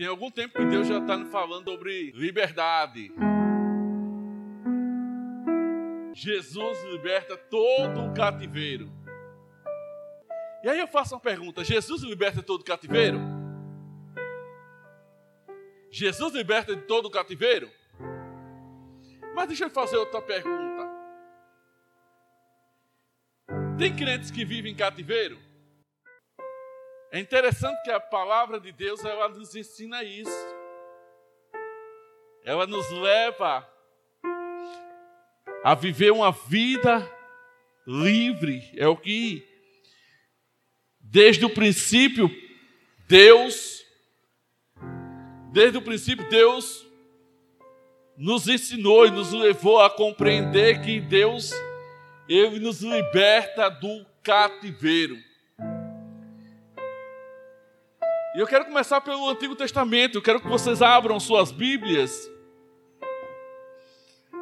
Tem algum tempo que Deus já está falando sobre liberdade. Jesus liberta todo o cativeiro. E aí eu faço uma pergunta: Jesus liberta todo o cativeiro? Jesus liberta de todo o cativeiro? Mas deixa eu fazer outra pergunta. Tem crentes que vivem em cativeiro? É interessante que a palavra de Deus ela nos ensina isso. Ela nos leva a viver uma vida livre. É o que, desde o princípio, Deus, desde o princípio, Deus nos ensinou e nos levou a compreender que Deus, Ele nos liberta do cativeiro. E eu quero começar pelo Antigo Testamento. Eu quero que vocês abram suas Bíblias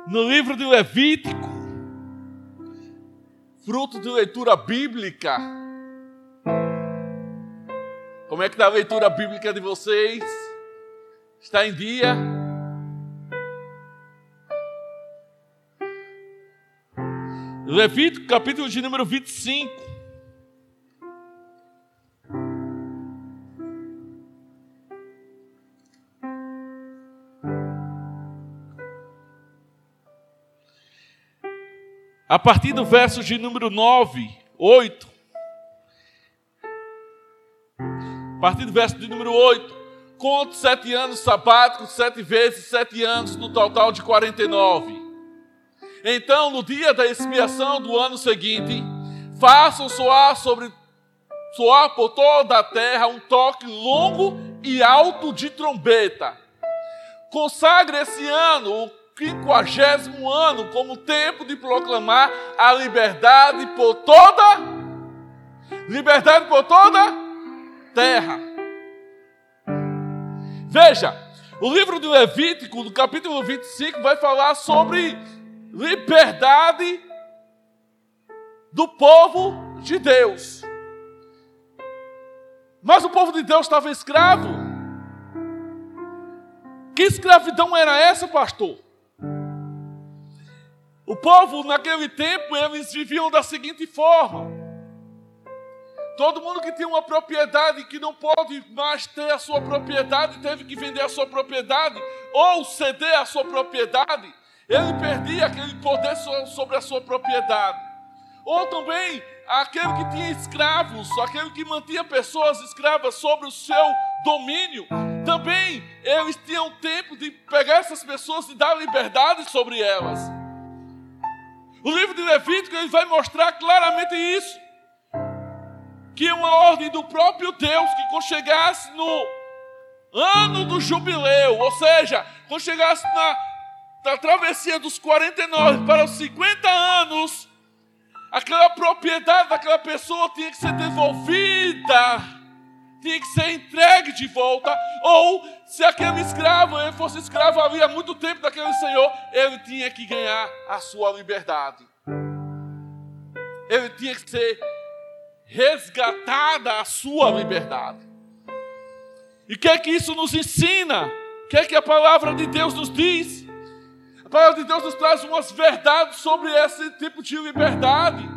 no livro de Levítico, fruto de leitura bíblica. Como é que está a leitura bíblica de vocês? Está em dia? Levítico, capítulo de número 25. A partir do verso de número 9, 8. A partir do verso de número 8. Conto sete anos sabáticos, sete vezes sete anos, no total de 49. Então, no dia da expiação do ano seguinte, façam soar sobre soar por toda a terra um toque longo e alto de trombeta. Consagre esse ano o quinquagésimo ano como tempo de proclamar a liberdade por toda liberdade por toda terra. Veja, o livro de Levítico, no capítulo 25, vai falar sobre liberdade do povo de Deus. Mas o povo de Deus estava escravo. Que escravidão era essa, pastor? O povo naquele tempo eles viviam da seguinte forma: todo mundo que tinha uma propriedade que não pode mais ter a sua propriedade teve que vender a sua propriedade ou ceder a sua propriedade, ele perdia aquele poder sobre a sua propriedade. Ou também aquele que tinha escravos, aquele que mantinha pessoas escravas sobre o seu domínio, também eles tinham tempo de pegar essas pessoas e dar liberdade sobre elas. O livro de Levítico ele vai mostrar claramente isso. Que uma ordem do próprio Deus que quando chegasse no ano do jubileu, ou seja, quando chegasse na, na travessia dos 49 para os 50 anos, aquela propriedade daquela pessoa tinha que ser devolvida tinha que ser entregue de volta, ou se aquele escravo ele fosse escravo havia muito tempo daquele senhor, ele tinha que ganhar a sua liberdade. Ele tinha que ser resgatada a sua liberdade. E o que é que isso nos ensina? O que é que a palavra de Deus nos diz? A palavra de Deus nos traz umas verdades sobre esse tipo de liberdade.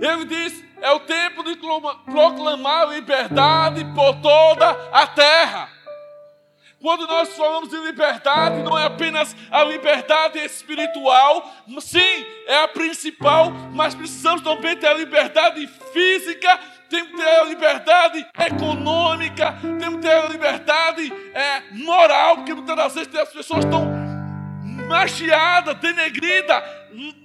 Ele diz: é o tempo de proclamar liberdade por toda a terra. Quando nós falamos de liberdade, não é apenas a liberdade espiritual, sim, é a principal, mas precisamos também ter a liberdade física, temos que ter a liberdade econômica, temos que ter a liberdade é, moral, porque muitas das vezes as pessoas estão machiadas, denegridas,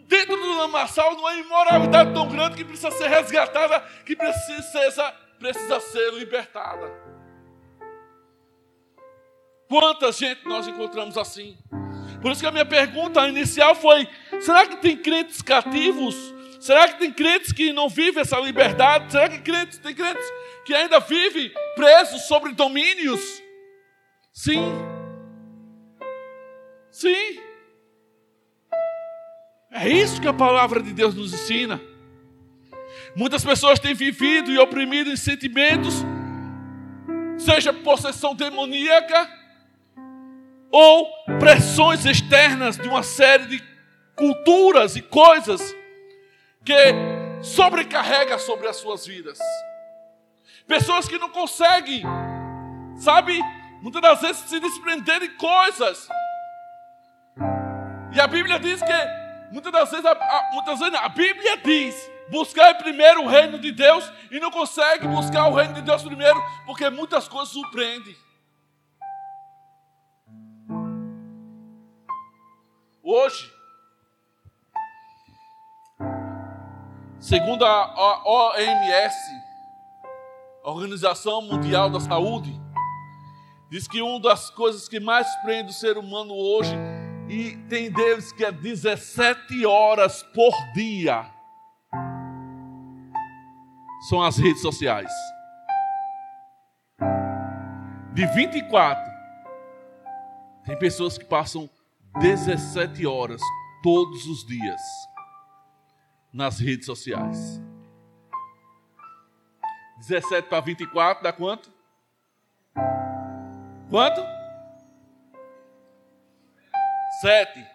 dentro do lamaçal não há imoralidade tão grande que precisa ser resgatada, que precisa, precisa ser libertada. Quanta gente nós encontramos assim? Por isso que a minha pergunta inicial foi: será que tem crentes cativos? Será que tem crentes que não vivem essa liberdade? Será que crentes, tem crentes que ainda vivem presos sobre domínios? Sim. Sim. É isso que a palavra de Deus nos ensina. Muitas pessoas têm vivido e oprimido em sentimentos seja possessão demoníaca, ou pressões externas de uma série de culturas e coisas que sobrecarrega sobre as suas vidas. Pessoas que não conseguem, sabe, muitas das vezes se desprender de coisas. E a Bíblia diz que muitas das vezes a, a, muitas vezes a Bíblia diz buscar primeiro o reino de Deus e não consegue buscar o reino de Deus primeiro porque muitas coisas surpreendem. Hoje, segundo a OMS, a Organização Mundial da Saúde, diz que uma das coisas que mais prende o ser humano hoje, e tem deles que é 17 horas por dia, são as redes sociais. De 24, tem pessoas que passam 17 horas todos os dias nas redes sociais. 17 para 24 dá quanto? Quanto? 7.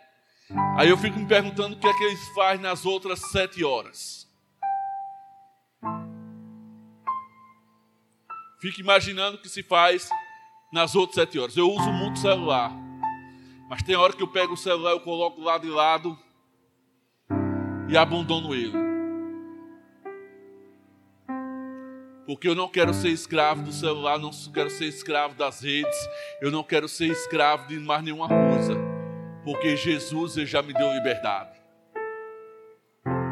Aí eu fico me perguntando o que é que eles fazem nas outras sete horas. Fico imaginando o que se faz nas outras sete horas. Eu uso muito celular. Mas tem hora que eu pego o celular, eu coloco lá de lado e abandono ele. Porque eu não quero ser escravo do celular, não quero ser escravo das redes, eu não quero ser escravo de mais nenhuma coisa. Porque Jesus já me deu liberdade.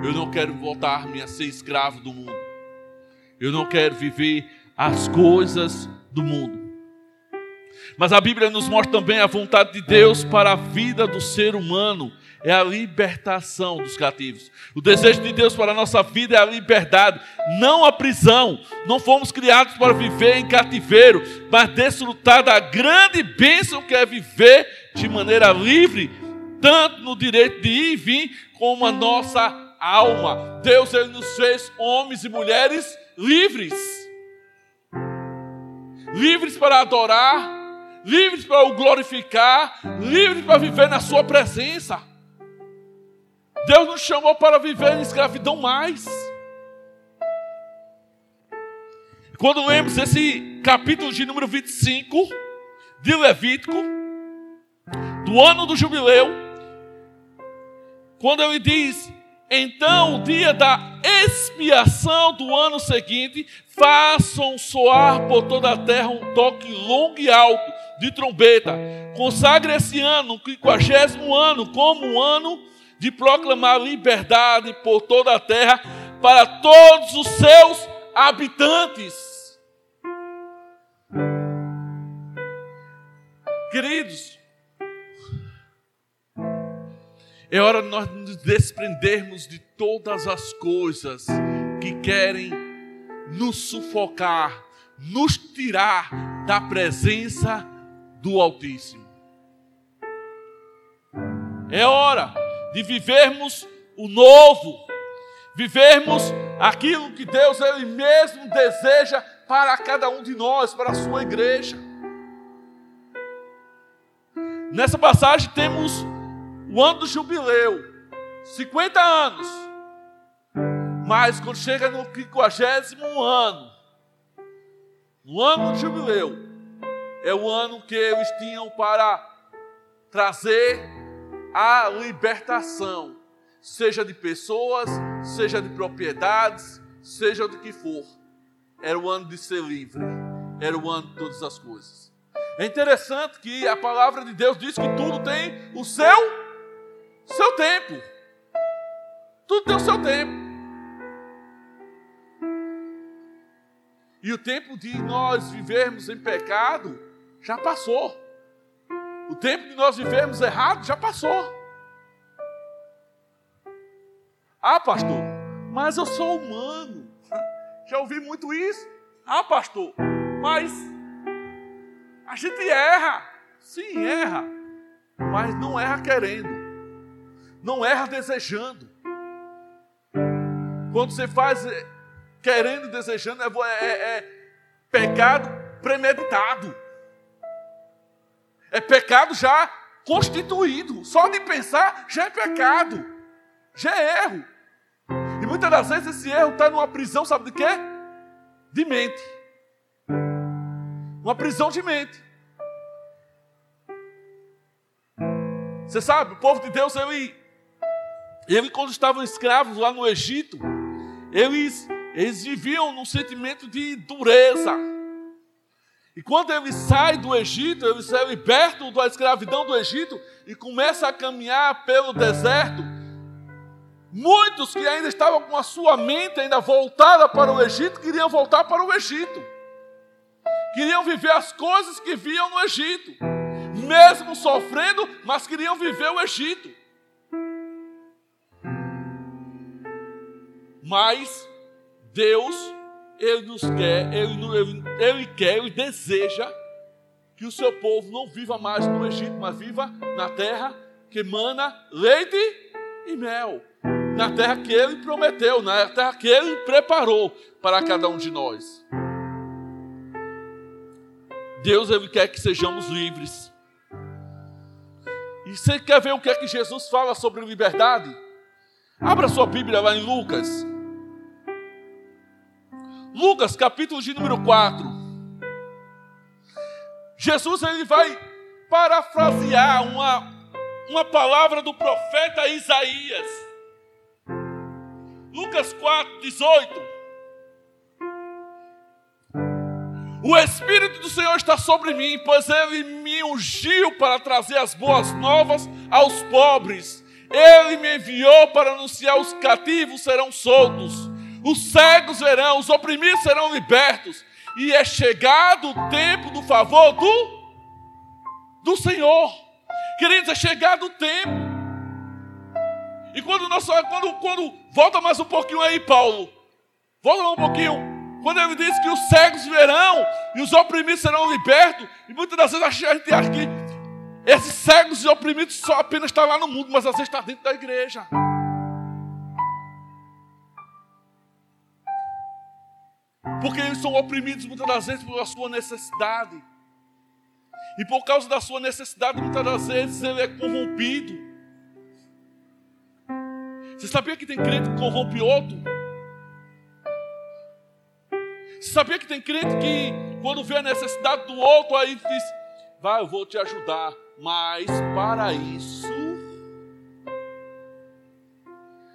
Eu não quero voltar-me a ser escravo do mundo. Eu não quero viver as coisas do mundo. Mas a Bíblia nos mostra também a vontade de Deus para a vida do ser humano é a libertação dos cativos. O desejo de Deus para a nossa vida é a liberdade, não a prisão. Não fomos criados para viver em cativeiro, mas desfrutar da grande bênção que é viver de maneira livre, tanto no direito de ir e vir, como a nossa alma. Deus ele nos fez homens e mulheres livres. Livres para adorar, livres para o glorificar, livres para viver na Sua presença. Deus nos chamou para viver em escravidão mais. Quando lemos esse capítulo de número 25 de Levítico, do ano do jubileu, quando ele diz: Então, o dia da expiação do ano seguinte, façam soar por toda a terra um toque longo e alto de trombeta. Consagre esse ano, o quinquagésimo ano, como um ano de proclamar liberdade por toda a terra para todos os seus habitantes. Queridos, é hora de nós nos desprendermos de todas as coisas que querem nos sufocar, nos tirar da presença do Altíssimo. É hora de vivermos o novo, vivermos aquilo que Deus Ele mesmo deseja para cada um de nós, para a sua igreja. Nessa passagem temos o ano do jubileu, 50 anos. Mas quando chega no 50 ano, no ano do jubileu, é o ano que eles tinham para trazer a libertação, seja de pessoas, seja de propriedades, seja do que for. Era o ano de ser livre, era o ano de todas as coisas. É interessante que a palavra de Deus diz que tudo tem o seu seu tempo. Tudo tem o seu tempo. E o tempo de nós vivermos em pecado já passou. O tempo de nós vivermos errado já passou. Ah, pastor, mas eu sou humano. Já ouvi muito isso. Ah, pastor, mas a gente erra. Sim, erra. Mas não erra querendo. Não erra desejando. Quando você faz eh, querendo e desejando, é, é, é pecado premeditado. É pecado já constituído. Só de pensar já é pecado. Já é erro. E muitas das vezes esse erro está numa prisão, sabe de quê? De mente. Uma prisão de mente. Você sabe, o povo de Deus, ele, ele quando estavam escravos lá no Egito, eles, eles viviam num sentimento de dureza. E quando eles saem do Egito, eles são libertos da escravidão do Egito e começam a caminhar pelo deserto. Muitos que ainda estavam com a sua mente ainda voltada para o Egito, queriam voltar para o Egito. Queriam viver as coisas que viam no Egito. Mesmo sofrendo, mas queriam viver o Egito. Mas Deus, Ele nos quer, Ele, ele, ele quer, Ele deseja que o seu povo não viva mais no Egito, mas viva na terra que mana leite e mel. Na terra que Ele prometeu, na terra que Ele preparou para cada um de nós. Deus ele quer que sejamos livres. E você quer ver o que é que Jesus fala sobre liberdade? Abra sua Bíblia lá em Lucas. Lucas, capítulo de número 4. Jesus ele vai parafrasear uma, uma palavra do profeta Isaías. Lucas 4, 18. O Espírito do Senhor está sobre mim, pois Ele me ungiu para trazer as boas novas aos pobres. Ele me enviou para anunciar os cativos serão soltos os cegos verão, os oprimidos serão libertos, e é chegado o tempo do favor do, do Senhor. Queridos, é chegado o tempo. E quando nós quando, quando volta mais um pouquinho aí, Paulo, volta um pouquinho. Quando ele diz que os cegos verão e os oprimidos serão libertos, e muitas das vezes a gente acha que esses cegos e oprimidos só apenas estão lá no mundo, mas às vezes está dentro da igreja. Porque eles são oprimidos muitas das vezes pela sua necessidade. E por causa da sua necessidade, muitas das vezes ele é corrompido. Você sabia que tem crente que corrompe outro? Você sabia que tem crente que, quando vê a necessidade do outro, aí diz: Vai, eu vou te ajudar. Mas para isso,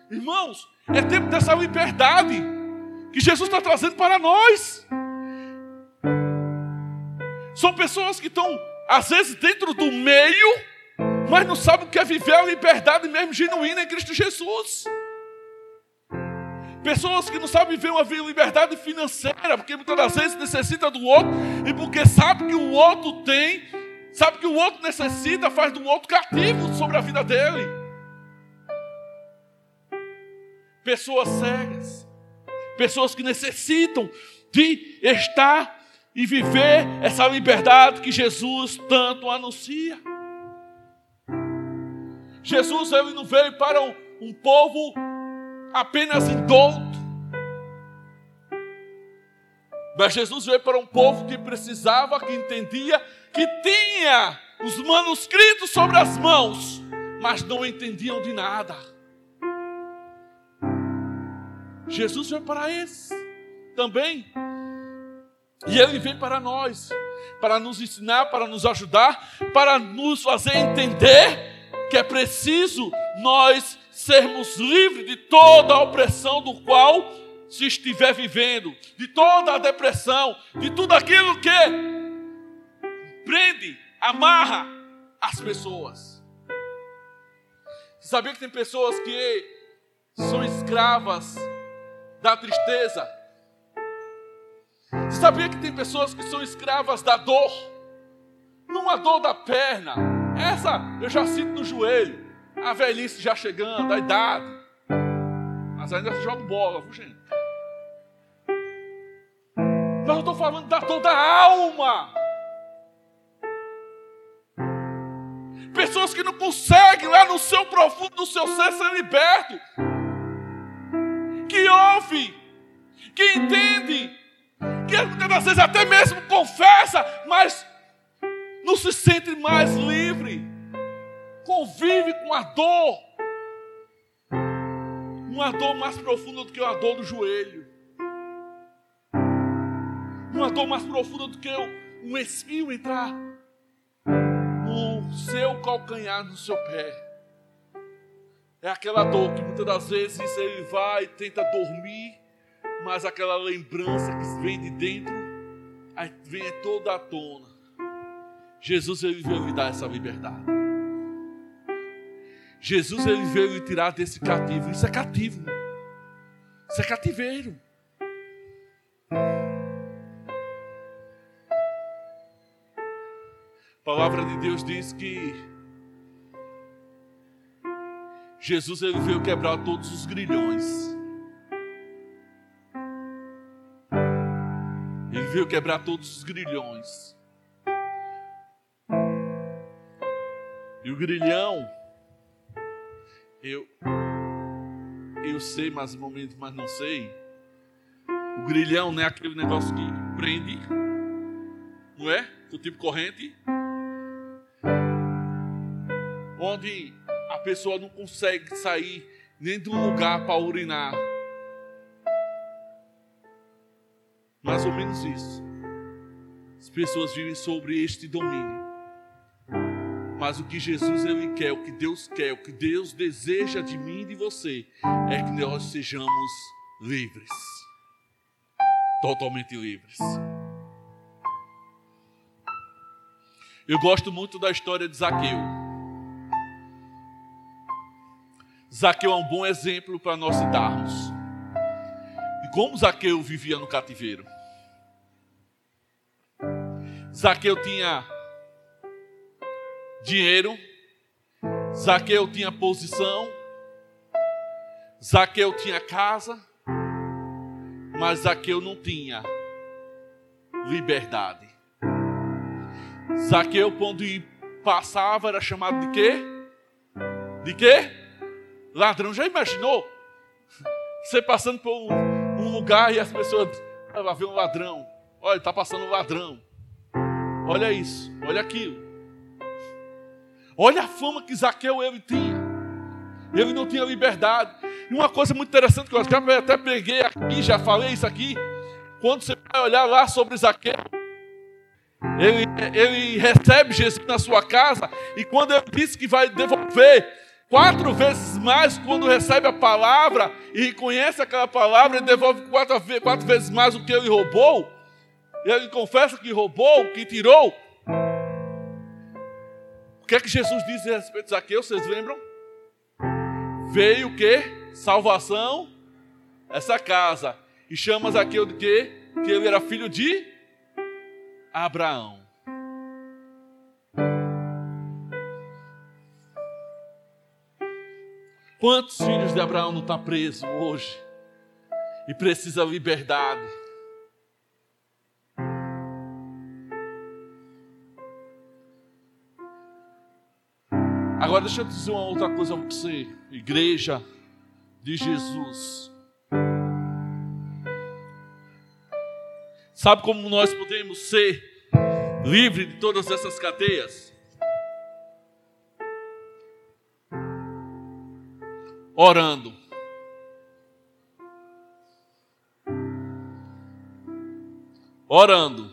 irmãos, é tempo dessa liberdade que Jesus está trazendo para nós. São pessoas que estão, às vezes, dentro do meio, mas não sabem o que é viver a liberdade mesmo genuína em Cristo Jesus. Pessoas que não sabem viver uma liberdade financeira, porque muitas das vezes necessita do outro, e porque sabe que o outro tem, sabe que o outro necessita, faz do outro cativo sobre a vida dele. Pessoas cegas pessoas que necessitam de estar e viver essa liberdade que Jesus tanto anuncia. Jesus ele não veio para um, um povo apenas indulto, mas Jesus veio para um povo que precisava, que entendia, que tinha os manuscritos sobre as mãos, mas não entendiam de nada. Jesus veio para esse também. E ele vem para nós, para nos ensinar, para nos ajudar, para nos fazer entender que é preciso nós sermos livres de toda a opressão do qual se estiver vivendo, de toda a depressão, de tudo aquilo que prende, amarra as pessoas. Você sabia que tem pessoas que são escravas da tristeza. Você sabia que tem pessoas que são escravas da dor? Não a dor da perna. Essa eu já sinto no joelho. A velhice já chegando, a idade. Mas ainda joga bola, viu gente? Mas eu estou falando da dor da alma. Pessoas que não conseguem lá no seu profundo, no seu ser, ser liberto que ouve, que entende que muitas vezes até mesmo confessa, mas não se sente mais livre, convive com a dor, uma dor mais profunda do que a dor do joelho, uma dor mais profunda do que um espinho entrar no seu calcanhar, no seu pé. É aquela dor que muitas das vezes ele vai e tenta dormir, mas aquela lembrança que vem de dentro, vem toda à tona. Jesus ele veio lhe dar essa liberdade. Jesus ele veio lhe tirar desse cativo. Isso é cativo. Isso é cativeiro. A palavra de Deus diz que Jesus ele veio quebrar todos os grilhões. Ele veio quebrar todos os grilhões. E o grilhão, eu, eu sei mais um momento, mas não sei. O grilhão não é aquele negócio que prende, não é? Do tipo corrente. Onde a pessoa não consegue sair nem de um lugar para urinar. Mais ou menos isso. As pessoas vivem sobre este domínio. Mas o que Jesus ele quer, o que Deus quer, o que Deus deseja de mim e de você é que nós sejamos livres. Totalmente livres. Eu gosto muito da história de Zaqueu. Zaqueu é um bom exemplo para nós citarmos. E como Zaqueu vivia no cativeiro. Zaqueu tinha dinheiro, Zaqueu tinha posição, Zaqueu tinha casa, mas Zaqueu não tinha liberdade. Zaqueu, quando passava, era chamado de quê? De quê? Ladrão, já imaginou? Você passando por um, um lugar e as pessoas. Vai ver um ladrão. Olha, está passando um ladrão. Olha isso, olha aquilo. Olha a fama que Zaqueu ele tinha. Ele não tinha liberdade. E uma coisa muito interessante que eu até peguei aqui, já falei isso aqui. Quando você vai olhar lá sobre Zaqueu, ele, ele recebe Jesus na sua casa, e quando ele disse que vai devolver quatro vezes mais quando recebe a palavra e conhece aquela palavra e devolve quatro, quatro vezes mais o que ele roubou. Ele confessa que roubou, que tirou. O que é que Jesus diz a respeito de Zaqueu? Vocês lembram? Veio o que? Salvação, essa casa. E chama Zaqueu de quê? Que ele era filho de Abraão. Quantos filhos de Abraão não estão tá presos hoje e precisa liberdade? Agora deixa eu dizer uma outra coisa a você, igreja de Jesus. Sabe como nós podemos ser livres de todas essas cadeias? Orando. Orando.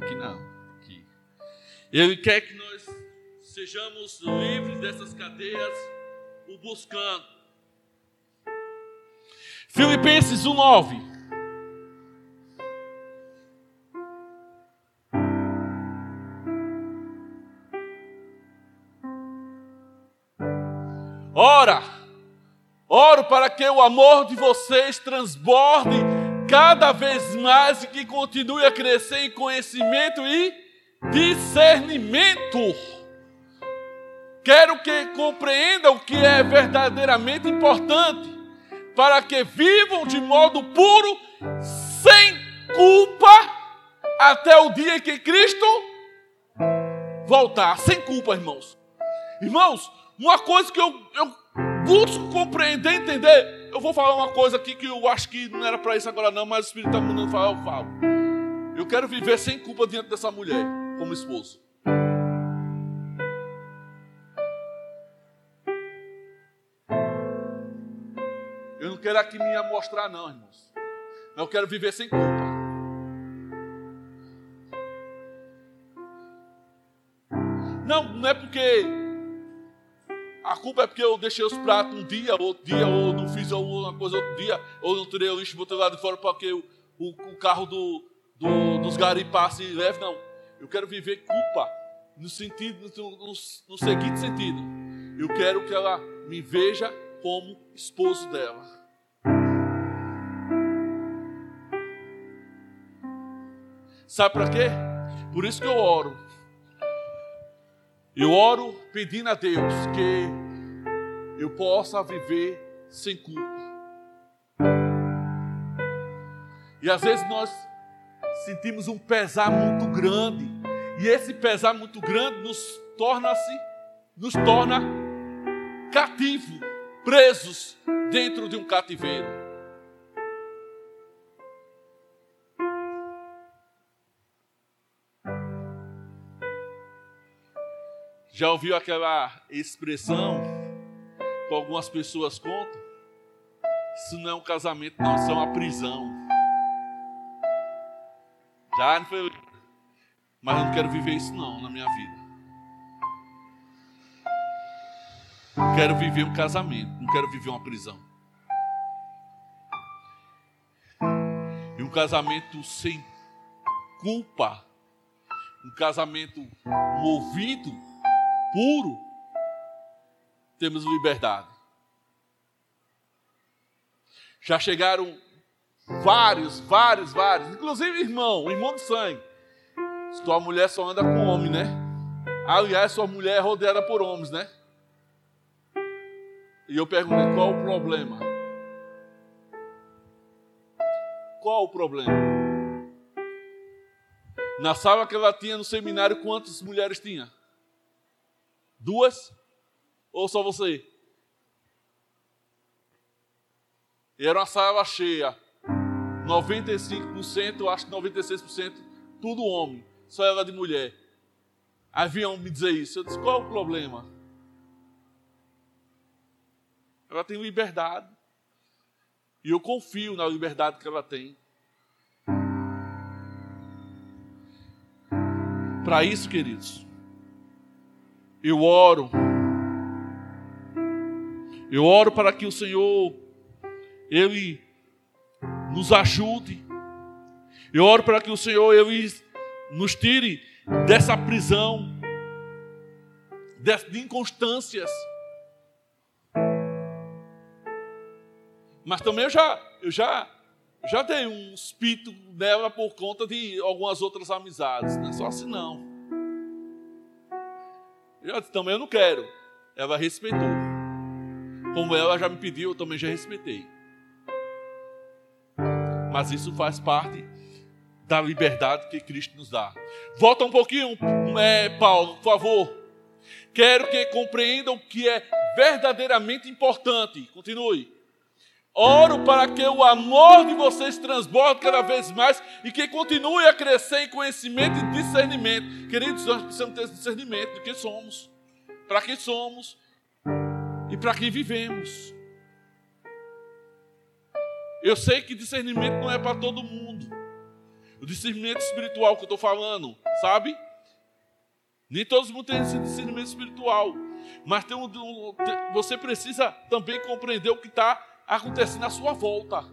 Aqui não, aqui. Ele quer que nós sejamos livres dessas cadeias, o buscando. Filipenses 1:9 Ora, oro para que o amor de vocês transborde cada vez mais e que continue a crescer em conhecimento e discernimento. Quero que compreendam o que é verdadeiramente importante, para que vivam de modo puro, sem culpa, até o dia em que Cristo voltar. Sem culpa, irmãos. Irmãos, uma coisa que eu, eu busco compreender, entender. eu vou falar uma coisa aqui que eu acho que não era para isso agora não, mas o Espírito está mandando falar, eu falo. Eu quero viver sem culpa diante dessa mulher, como esposo. Eu não quero aqui me mostrar não, irmãos. Eu quero viver sem culpa. Não, não é porque a culpa é porque eu deixei os pratos um dia, outro dia, ou não fiz alguma coisa outro dia, ou não tirei o lixo e botei lá de fora porque o, o, o carro do, do, dos garis passa e leva. Não. Eu quero viver culpa no sentido, no, no, no seguinte sentido. Eu quero que ela me veja como esposo dela. Sabe para quê? Por isso que eu oro. Eu oro pedindo a Deus que eu possa viver sem culpa. E às vezes nós sentimos um pesar muito grande. E esse pesar muito grande nos torna-se, nos torna cativo, presos dentro de um cativeiro. Já ouviu aquela expressão que algumas pessoas contam? Isso não é um casamento, não, isso é uma prisão. Já não foi. Mas eu não quero viver isso não na minha vida. Quero viver um casamento, não quero viver uma prisão. E um casamento sem culpa, um casamento movido puro, temos liberdade. Já chegaram vários, vários, vários, inclusive irmão, irmão de sangue. Sua mulher só anda com homem, né? Aliás, sua mulher é rodeada por homens, né? E eu perguntei qual o problema. Qual o problema? Na sala que ela tinha no seminário, quantas mulheres tinha? Duas? Ou só você? Era uma sala cheia. 95%, acho que 96%, tudo homem. Só ela de mulher. Aí vinham me dizer isso. Eu disse, qual o problema? Ela tem liberdade. E eu confio na liberdade que ela tem. Para isso, queridos, eu oro. Eu oro para que o Senhor, Ele nos ajude. Eu oro para que o Senhor, Ele nos tire dessa prisão, de inconstâncias. Mas também eu já, eu já, já dei um espírito nela por conta de algumas outras amizades. Não é só assim não. Eu disse, também eu não quero. Ela respeitou. Como ela já me pediu, eu também já respeitei. Mas isso faz parte da liberdade que Cristo nos dá. Volta um pouquinho, é, Paulo, por favor. Quero que compreendam que é verdadeiramente importante. Continue. Oro para que o amor de vocês transborde cada vez mais e que continue a crescer em conhecimento e discernimento. Queridos, nós precisamos ter discernimento de quem somos, para quem somos e para quem vivemos. Eu sei que discernimento não é para todo mundo. O discernimento espiritual que eu estou falando, sabe? Nem todos mundo têm esse discernimento espiritual. Mas tem um, você precisa também compreender o que está acontecendo à sua volta.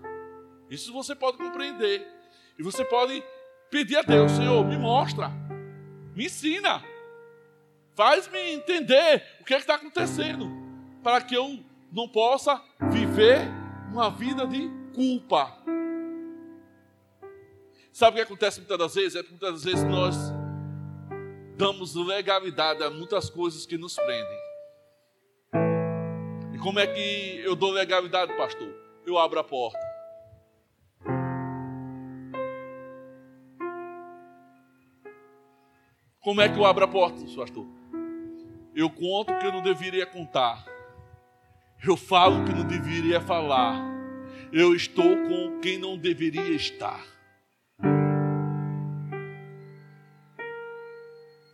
Isso você pode compreender. E você pode pedir a Deus, Senhor, me mostra, me ensina, faz-me entender o que é está acontecendo, para que eu não possa viver uma vida de culpa. Sabe o que acontece muitas das vezes? É que muitas das vezes nós damos legalidade a muitas coisas que nos prendem como é que eu dou legalidade, pastor? Eu abro a porta. Como é que eu abro a porta, pastor? Eu conto o que eu não deveria contar. Eu falo o que não deveria falar. eu estou com quem não deveria estar.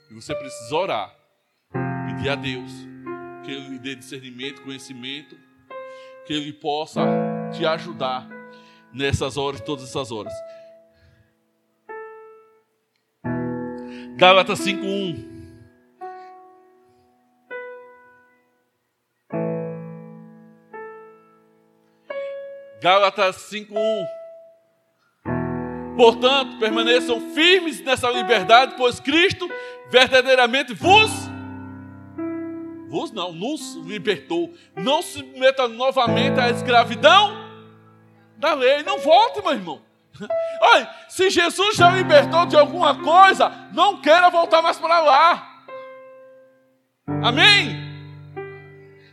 E você precisa orar, pedir a Deus que Ele lhe dê discernimento, conhecimento, que Ele possa te ajudar nessas horas, todas essas horas. Gálatas 5:1 Gálatas 5:1 Portanto, permaneçam firmes nessa liberdade, pois Cristo verdadeiramente vos vos não, nos libertou. Não se meta novamente à escravidão da lei. Não volte, meu irmão. Olha, se Jesus já libertou de alguma coisa, não queira voltar mais para lá. Amém?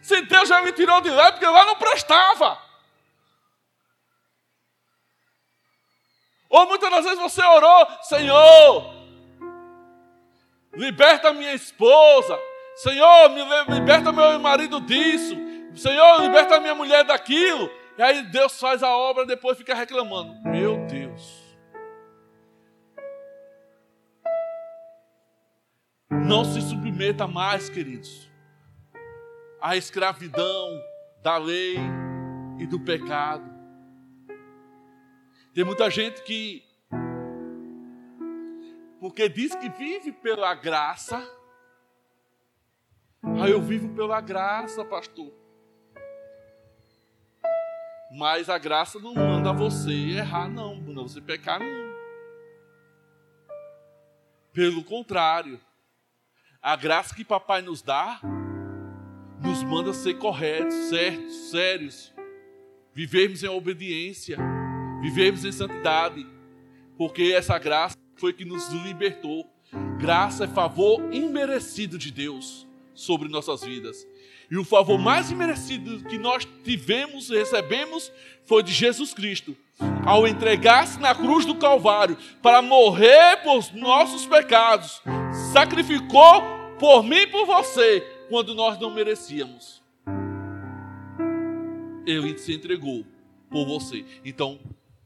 Se Deus já me tirou de lá, é porque lá não prestava. Ou muitas das vezes você orou, Senhor, liberta minha esposa. Senhor, me liberta meu marido disso. Senhor, liberta minha mulher daquilo. E aí Deus faz a obra, depois fica reclamando. Meu Deus. Não se submeta mais, queridos, à escravidão da lei e do pecado. Tem muita gente que, porque diz que vive pela graça, ah, eu vivo pela graça, pastor. Mas a graça não manda você errar, não, manda você pecar, não. Pelo contrário, a graça que papai nos dá nos manda ser corretos, certos, sérios, vivermos em obediência, vivermos em santidade, porque essa graça foi que nos libertou. Graça é favor imerecido de Deus sobre nossas vidas. E o favor mais imerecido que nós tivemos e recebemos foi de Jesus Cristo, ao entregar-se na cruz do Calvário para morrer por nossos pecados, sacrificou por mim e por você quando nós não merecíamos. Ele se entregou por você. Então,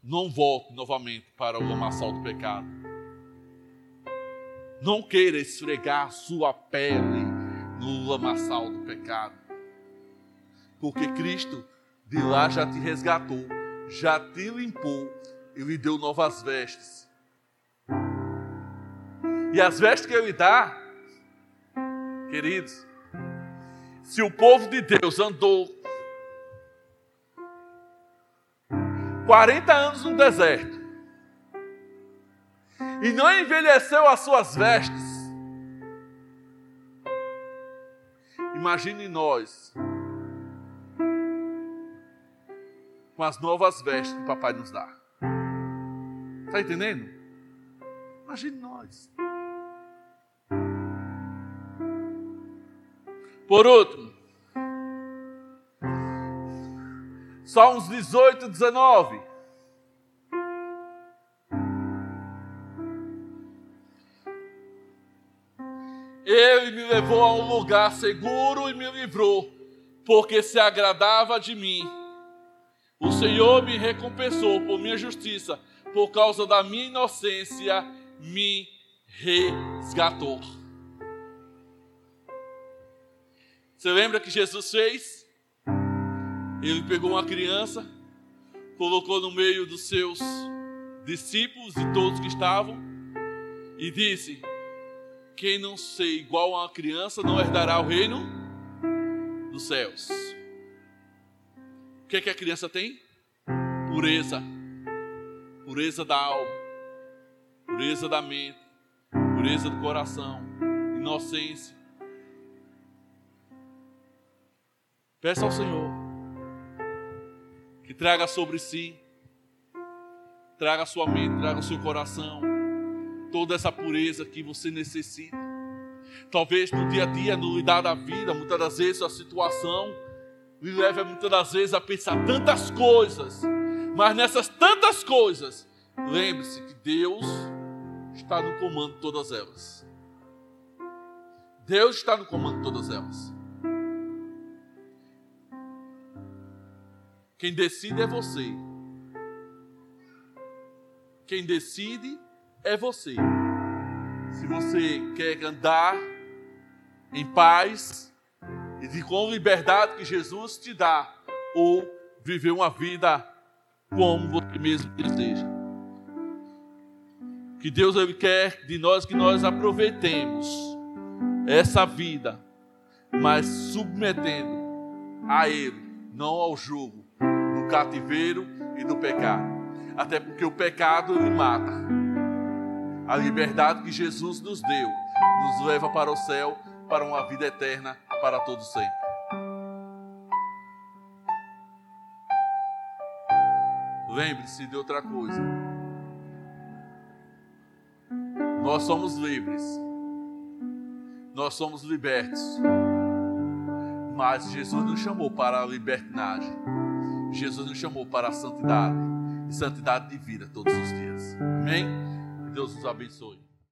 não volte novamente para o lamaçal do pecado. Não queira esfregar sua pele no lamaçal do pecado. Porque Cristo de lá já te resgatou, já te limpou e lhe deu novas vestes. E as vestes que ele dá, queridos, se o povo de Deus andou 40 anos no deserto e não envelheceu as suas vestes, Imagine nós com as novas vestes que o papai nos dá. Está entendendo? Imagine nós. Por outro, Salmos 18, 19. Levou a um lugar seguro e me livrou, porque se agradava de mim. O Senhor me recompensou por minha justiça, por causa da minha inocência, me resgatou. Você lembra que Jesus fez? Ele pegou uma criança, colocou no meio dos seus discípulos e todos que estavam, e disse: quem não ser igual a uma criança não herdará o reino dos céus. O que, é que a criança tem? Pureza. Pureza da alma, pureza da mente, pureza do coração, inocência. Peça ao Senhor que traga sobre si, traga a sua mente, traga o seu coração toda essa pureza que você necessita. Talvez no dia a dia, no lidar da vida, muitas das vezes a situação lhe leva muitas das vezes a pensar tantas coisas, mas nessas tantas coisas, lembre-se que Deus está no comando de todas elas. Deus está no comando de todas elas. Quem decide é você. Quem decide é você. Se você quer andar em paz e de com liberdade que Jesus te dá, ou viver uma vida como você mesmo deseja. Que Deus ele quer de nós que nós aproveitemos essa vida, mas submetendo a Ele, não ao jugo do cativeiro e do pecado. Até porque o pecado ele mata. A liberdade que Jesus nos deu nos leva para o céu, para uma vida eterna, para todo sempre. Lembre-se de outra coisa. Nós somos livres. Nós somos libertos. Mas Jesus nos chamou para a libertinagem. Jesus nos chamou para a santidade. E santidade de vida todos os dias. Amém? Deus nos abençoe.